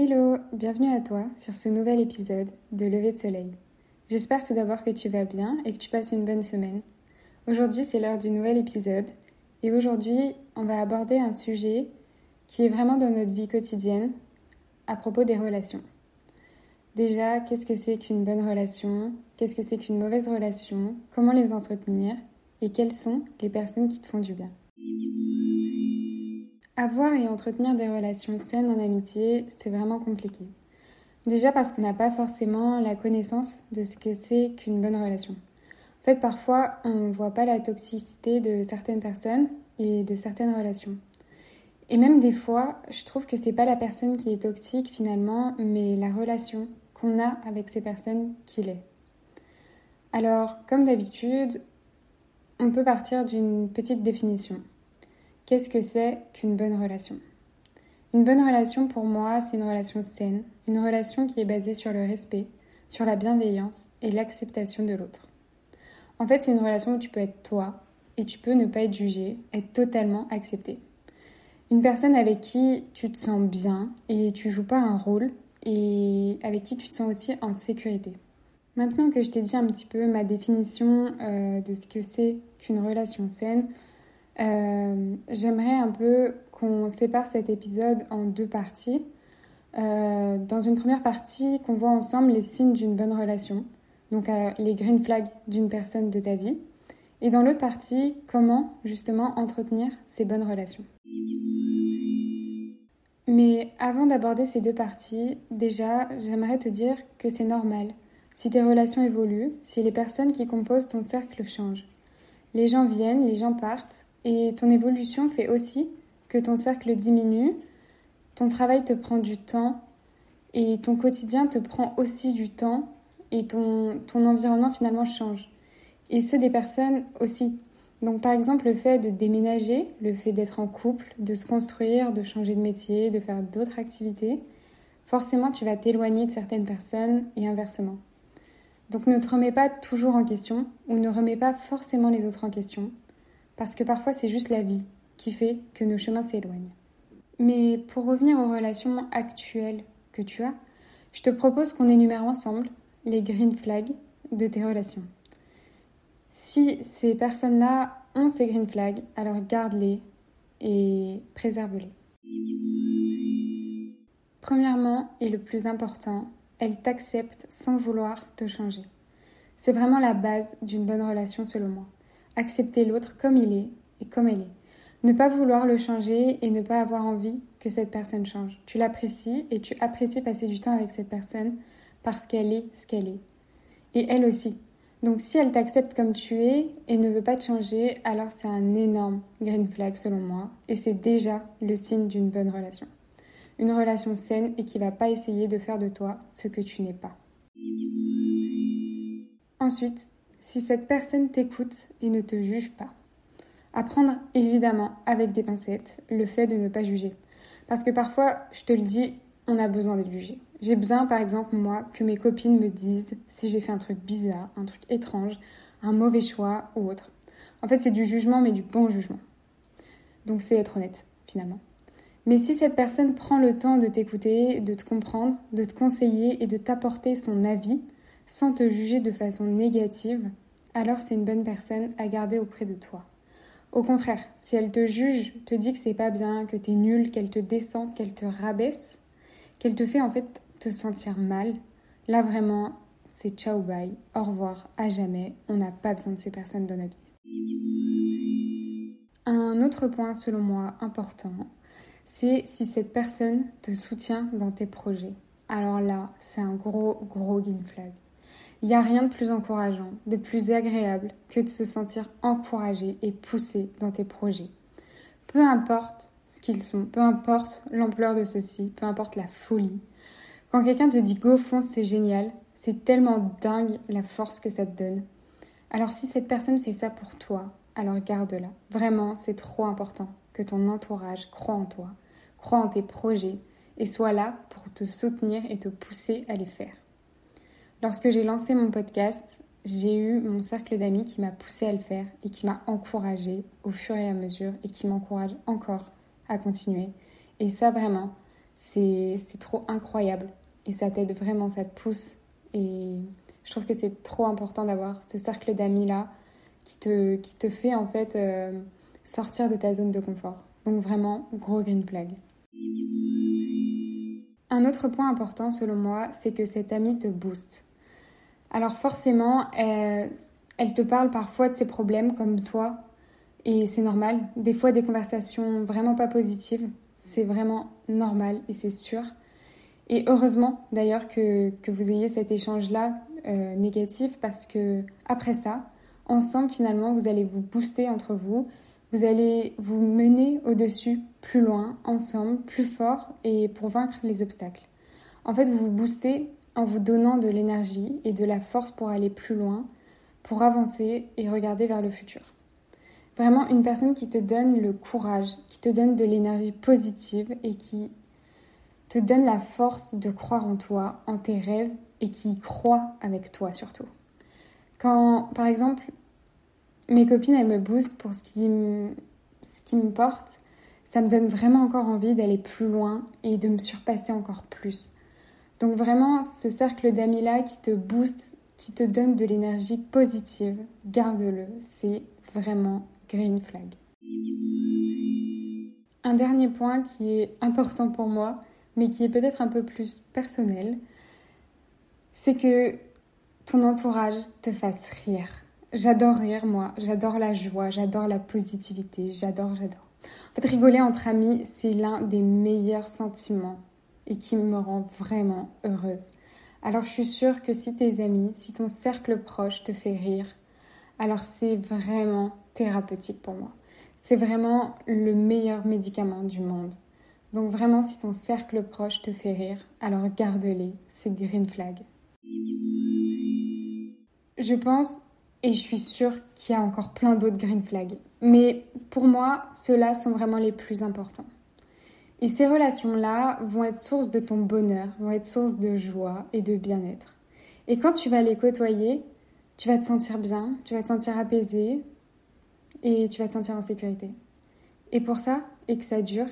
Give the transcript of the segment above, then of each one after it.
Hello, bienvenue à toi sur ce nouvel épisode de Lever de Soleil. J'espère tout d'abord que tu vas bien et que tu passes une bonne semaine. Aujourd'hui c'est l'heure du nouvel épisode et aujourd'hui on va aborder un sujet qui est vraiment dans notre vie quotidienne à propos des relations. Déjà, qu'est-ce que c'est qu'une bonne relation? Qu'est-ce que c'est qu'une mauvaise relation? Comment les entretenir? Et quelles sont les personnes qui te font du bien? Avoir et entretenir des relations saines en amitié, c'est vraiment compliqué. Déjà parce qu'on n'a pas forcément la connaissance de ce que c'est qu'une bonne relation. En fait, parfois, on ne voit pas la toxicité de certaines personnes et de certaines relations. Et même des fois, je trouve que c'est pas la personne qui est toxique finalement, mais la relation qu'on a avec ces personnes qui l'est. Alors, comme d'habitude, on peut partir d'une petite définition. Qu'est-ce que c'est qu'une bonne relation? Une bonne relation pour moi, c'est une relation saine, une relation qui est basée sur le respect, sur la bienveillance et l'acceptation de l'autre. En fait, c'est une relation où tu peux être toi et tu peux ne pas être jugé, être totalement accepté. Une personne avec qui tu te sens bien et tu joues pas un rôle et avec qui tu te sens aussi en sécurité. Maintenant que je t'ai dit un petit peu ma définition euh, de ce que c'est qu'une relation saine, euh, j'aimerais un peu qu'on sépare cet épisode en deux parties. Euh, dans une première partie, qu'on voit ensemble les signes d'une bonne relation, donc euh, les green flags d'une personne de ta vie. Et dans l'autre partie, comment justement entretenir ces bonnes relations. Mais avant d'aborder ces deux parties, déjà, j'aimerais te dire que c'est normal. Si tes relations évoluent, si les personnes qui composent ton cercle changent. Les gens viennent, les gens partent, et ton évolution fait aussi que ton cercle diminue, ton travail te prend du temps et ton quotidien te prend aussi du temps et ton, environnement finalement change. Et ceux des personnes aussi. Donc par exemple le fait de déménager, le fait d'être en couple, de se construire, de changer de métier, de faire d'autres activités, forcément tu vas t'éloigner de certaines personnes et inversement. Donc ne te remets pas toujours en question ou ne remets pas forcément les autres en question parce que parfois c'est juste la vie qui fait que nos chemins s'éloignent. Mais pour revenir aux relations actuelles que tu as, je te propose qu'on énumère ensemble les green flags de tes relations. Si ces personnes-là ont ces green flags, alors garde-les et préserve-les. Premièrement, et le plus important, elles t'acceptent sans vouloir te changer. C'est vraiment la base d'une bonne relation selon moi accepter l'autre comme il est et comme elle est. Ne pas vouloir le changer et ne pas avoir envie que cette personne change. Tu l'apprécies et tu apprécies passer du temps avec cette personne parce qu'elle est ce qu'elle est. Et elle aussi. Donc si elle t'accepte comme tu es et ne veut pas te changer, alors c'est un énorme green flag selon moi et c'est déjà le signe d'une bonne relation. Une relation saine et qui va pas essayer de faire de toi ce que tu n'es pas. Ensuite, si cette personne t'écoute et ne te juge pas. Apprendre évidemment avec des pincettes le fait de ne pas juger. Parce que parfois, je te le dis, on a besoin d'être jugé. J'ai besoin, par exemple, moi, que mes copines me disent si j'ai fait un truc bizarre, un truc étrange, un mauvais choix ou autre. En fait, c'est du jugement, mais du bon jugement. Donc, c'est être honnête, finalement. Mais si cette personne prend le temps de t'écouter, de te comprendre, de te conseiller et de t'apporter son avis, sans te juger de façon négative, alors c'est une bonne personne à garder auprès de toi. Au contraire, si elle te juge, te dit que c'est pas bien, que t'es nul, qu'elle te descend, qu'elle te rabaisse, qu'elle te fait en fait te sentir mal, là vraiment, c'est ciao bye, au revoir, à jamais, on n'a pas besoin de ces personnes dans notre vie. Un autre point selon moi important, c'est si cette personne te soutient dans tes projets. Alors là, c'est un gros, gros green flag. Il n'y a rien de plus encourageant, de plus agréable que de se sentir encouragé et poussé dans tes projets. Peu importe ce qu'ils sont, peu importe l'ampleur de ceux-ci, peu importe la folie. Quand quelqu'un te dit go fonce, c'est génial, c'est tellement dingue la force que ça te donne. Alors si cette personne fait ça pour toi, alors garde-la. Vraiment, c'est trop important que ton entourage croit en toi, croit en tes projets et soit là pour te soutenir et te pousser à les faire. Lorsque j'ai lancé mon podcast, j'ai eu mon cercle d'amis qui m'a poussé à le faire et qui m'a encouragé au fur et à mesure et qui m'encourage encore à continuer. Et ça vraiment, c'est trop incroyable. Et ça t'aide vraiment, ça te pousse. Et je trouve que c'est trop important d'avoir ce cercle d'amis-là qui te, qui te fait en fait euh, sortir de ta zone de confort. Donc vraiment, gros green flag. Un autre point important selon moi, c'est que cette amie te booste. Alors forcément, elle, elle te parle parfois de ses problèmes comme toi, et c'est normal. Des fois, des conversations vraiment pas positives, c'est vraiment normal et c'est sûr. Et heureusement d'ailleurs que, que, vous ayez cet échange-là euh, négatif parce que après ça, ensemble finalement, vous allez vous booster entre vous, vous allez vous mener au-dessus, plus loin, ensemble, plus fort et pour vaincre les obstacles. En fait, vous vous boostez en vous donnant de l'énergie et de la force pour aller plus loin, pour avancer et regarder vers le futur. Vraiment une personne qui te donne le courage, qui te donne de l'énergie positive et qui te donne la force de croire en toi, en tes rêves et qui croit avec toi surtout. Quand, par exemple, mes copines, elles me boostent pour ce qui me, ce qui me porte, ça me donne vraiment encore envie d'aller plus loin et de me surpasser encore plus. Donc vraiment, ce cercle d'amis-là qui te booste, qui te donne de l'énergie positive, garde-le. C'est vraiment green flag. Un dernier point qui est important pour moi, mais qui est peut-être un peu plus personnel, c'est que ton entourage te fasse rire. J'adore rire, moi. J'adore la joie, j'adore la positivité, j'adore, j'adore. En fait, rigoler entre amis, c'est l'un des meilleurs sentiments et qui me rend vraiment heureuse. Alors je suis sûre que si tes amis, si ton cercle proche te fait rire, alors c'est vraiment thérapeutique pour moi. C'est vraiment le meilleur médicament du monde. Donc vraiment, si ton cercle proche te fait rire, alors garde-les, c'est green flag. Je pense et je suis sûre qu'il y a encore plein d'autres green flags. Mais pour moi, ceux-là sont vraiment les plus importants. Et ces relations-là vont être source de ton bonheur, vont être source de joie et de bien-être. Et quand tu vas les côtoyer, tu vas te sentir bien, tu vas te sentir apaisé et tu vas te sentir en sécurité. Et pour ça, et que ça dure,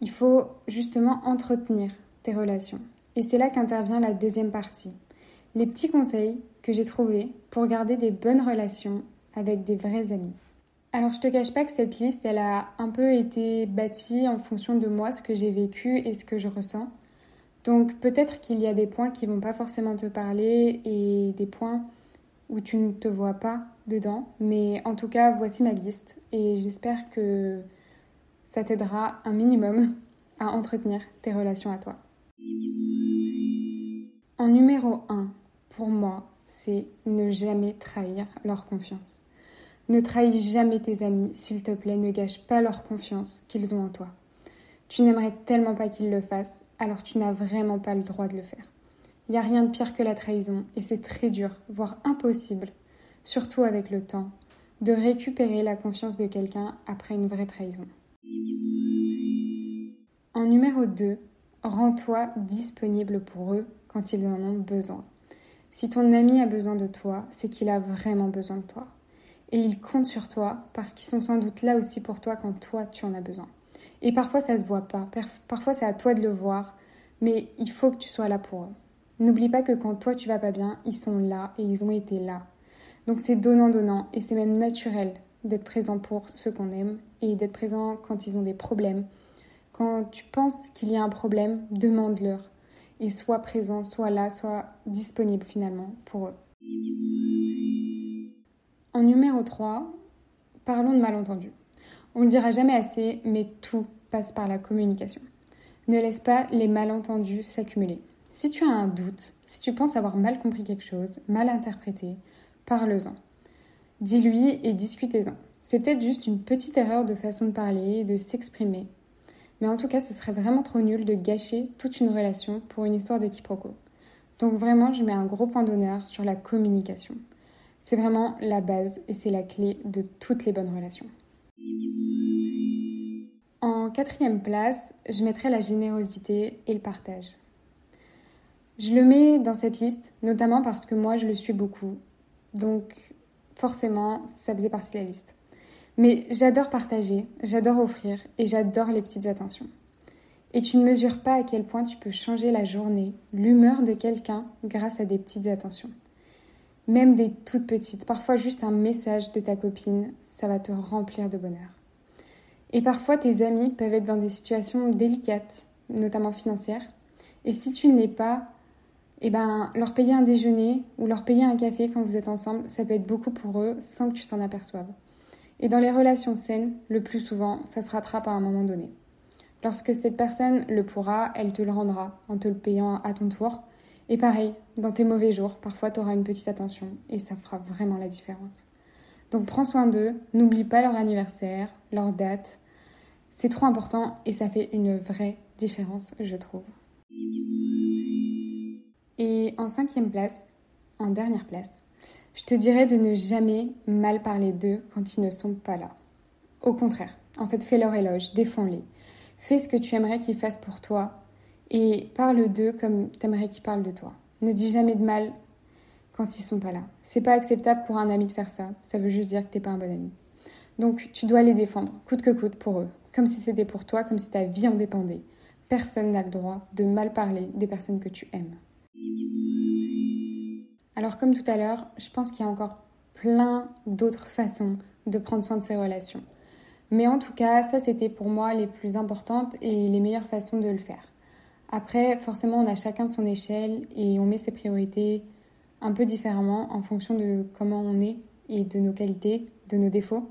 il faut justement entretenir tes relations. Et c'est là qu'intervient la deuxième partie. Les petits conseils que j'ai trouvés pour garder des bonnes relations avec des vrais amis. Alors je te cache pas que cette liste, elle a un peu été bâtie en fonction de moi, ce que j'ai vécu et ce que je ressens. Donc peut-être qu'il y a des points qui vont pas forcément te parler et des points où tu ne te vois pas dedans, mais en tout cas, voici ma liste et j'espère que ça t'aidera un minimum à entretenir tes relations à toi. En numéro 1, pour moi, c'est ne jamais trahir leur confiance. Ne trahis jamais tes amis, s'il te plaît, ne gâche pas leur confiance qu'ils ont en toi. Tu n'aimerais tellement pas qu'ils le fassent, alors tu n'as vraiment pas le droit de le faire. Il n'y a rien de pire que la trahison, et c'est très dur, voire impossible, surtout avec le temps, de récupérer la confiance de quelqu'un après une vraie trahison. En numéro 2, rends-toi disponible pour eux quand ils en ont besoin. Si ton ami a besoin de toi, c'est qu'il a vraiment besoin de toi et ils comptent sur toi parce qu'ils sont sans doute là aussi pour toi quand toi tu en as besoin. Et parfois ça se voit pas, parfois c'est à toi de le voir, mais il faut que tu sois là pour eux. N'oublie pas que quand toi tu vas pas bien, ils sont là et ils ont été là. Donc c'est donnant-donnant et c'est même naturel d'être présent pour ceux qu'on aime et d'être présent quand ils ont des problèmes. Quand tu penses qu'il y a un problème, demande-leur et sois présent, sois là, sois disponible finalement pour eux. En numéro 3, parlons de malentendus. On ne le dira jamais assez, mais tout passe par la communication. Ne laisse pas les malentendus s'accumuler. Si tu as un doute, si tu penses avoir mal compris quelque chose, mal interprété, parle-en. Dis-lui et discutez-en. C'est peut-être juste une petite erreur de façon de parler, de s'exprimer. Mais en tout cas, ce serait vraiment trop nul de gâcher toute une relation pour une histoire de quiproquo. Donc vraiment, je mets un gros point d'honneur sur la communication. C'est vraiment la base et c'est la clé de toutes les bonnes relations. En quatrième place, je mettrai la générosité et le partage. Je le mets dans cette liste, notamment parce que moi, je le suis beaucoup. Donc, forcément, ça faisait partie de la liste. Mais j'adore partager, j'adore offrir et j'adore les petites attentions. Et tu ne mesures pas à quel point tu peux changer la journée, l'humeur de quelqu'un grâce à des petites attentions. Même des toutes petites, parfois juste un message de ta copine, ça va te remplir de bonheur. Et parfois tes amis peuvent être dans des situations délicates, notamment financières, et si tu ne l'es pas, eh ben, leur payer un déjeuner ou leur payer un café quand vous êtes ensemble, ça peut être beaucoup pour eux sans que tu t'en aperçoives. Et dans les relations saines, le plus souvent, ça se rattrape à un moment donné. Lorsque cette personne le pourra, elle te le rendra en te le payant à ton tour. Et pareil, dans tes mauvais jours, parfois tu auras une petite attention et ça fera vraiment la différence. Donc prends soin d'eux, n'oublie pas leur anniversaire, leur date. C'est trop important et ça fait une vraie différence, je trouve. Et en cinquième place, en dernière place, je te dirais de ne jamais mal parler d'eux quand ils ne sont pas là. Au contraire, en fait, fais leur éloge, défends-les. Fais ce que tu aimerais qu'ils fassent pour toi et parle d'eux comme tu aimerais qu'ils parlent de toi. Ne dis jamais de mal quand ils sont pas là. C'est pas acceptable pour un ami de faire ça. Ça veut juste dire que t'es pas un bon ami. Donc tu dois les défendre, coûte que coûte pour eux, comme si c'était pour toi, comme si ta vie en dépendait. Personne n'a le droit de mal parler des personnes que tu aimes. Alors comme tout à l'heure, je pense qu'il y a encore plein d'autres façons de prendre soin de ses relations. Mais en tout cas, ça c'était pour moi les plus importantes et les meilleures façons de le faire. Après, forcément, on a chacun son échelle et on met ses priorités un peu différemment en fonction de comment on est et de nos qualités, de nos défauts.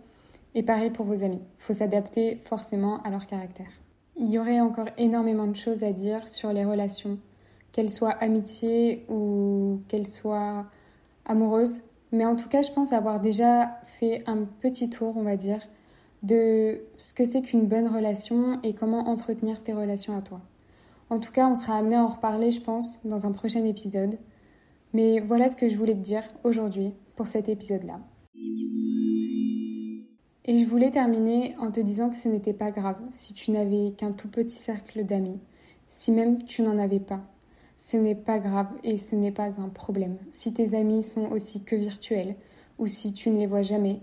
Et pareil pour vos amis. Il faut s'adapter forcément à leur caractère. Il y aurait encore énormément de choses à dire sur les relations, qu'elles soient amitié ou qu'elles soient amoureuses. Mais en tout cas, je pense avoir déjà fait un petit tour, on va dire, de ce que c'est qu'une bonne relation et comment entretenir tes relations à toi. En tout cas, on sera amené à en reparler, je pense, dans un prochain épisode. Mais voilà ce que je voulais te dire aujourd'hui pour cet épisode-là. Et je voulais terminer en te disant que ce n'était pas grave si tu n'avais qu'un tout petit cercle d'amis, si même tu n'en avais pas. Ce n'est pas grave et ce n'est pas un problème. Si tes amis sont aussi que virtuels, ou si tu ne les vois jamais,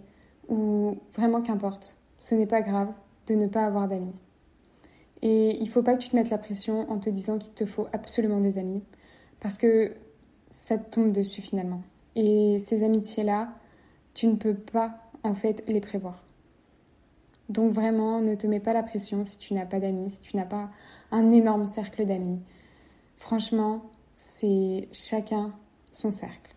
ou vraiment qu'importe ce n'est pas grave de ne pas avoir d'amis. Et il faut pas que tu te mettes la pression en te disant qu'il te faut absolument des amis, parce que ça te tombe dessus finalement. Et ces amitiés-là, tu ne peux pas en fait les prévoir. Donc vraiment, ne te mets pas la pression si tu n'as pas d'amis, si tu n'as pas un énorme cercle d'amis. Franchement, c'est chacun son cercle.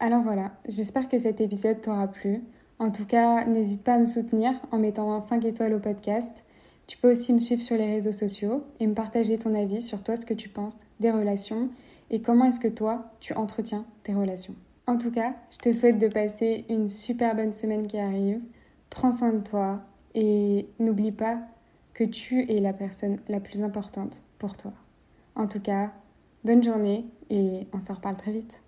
Alors voilà, j'espère que cet épisode t'aura plu. En tout cas, n'hésite pas à me soutenir en mettant 5 étoiles au podcast. Tu peux aussi me suivre sur les réseaux sociaux et me partager ton avis sur toi, ce que tu penses des relations et comment est-ce que toi, tu entretiens tes relations. En tout cas, je te souhaite de passer une super bonne semaine qui arrive. Prends soin de toi et n'oublie pas que tu es la personne la plus importante pour toi. En tout cas, bonne journée et on s'en reparle très vite.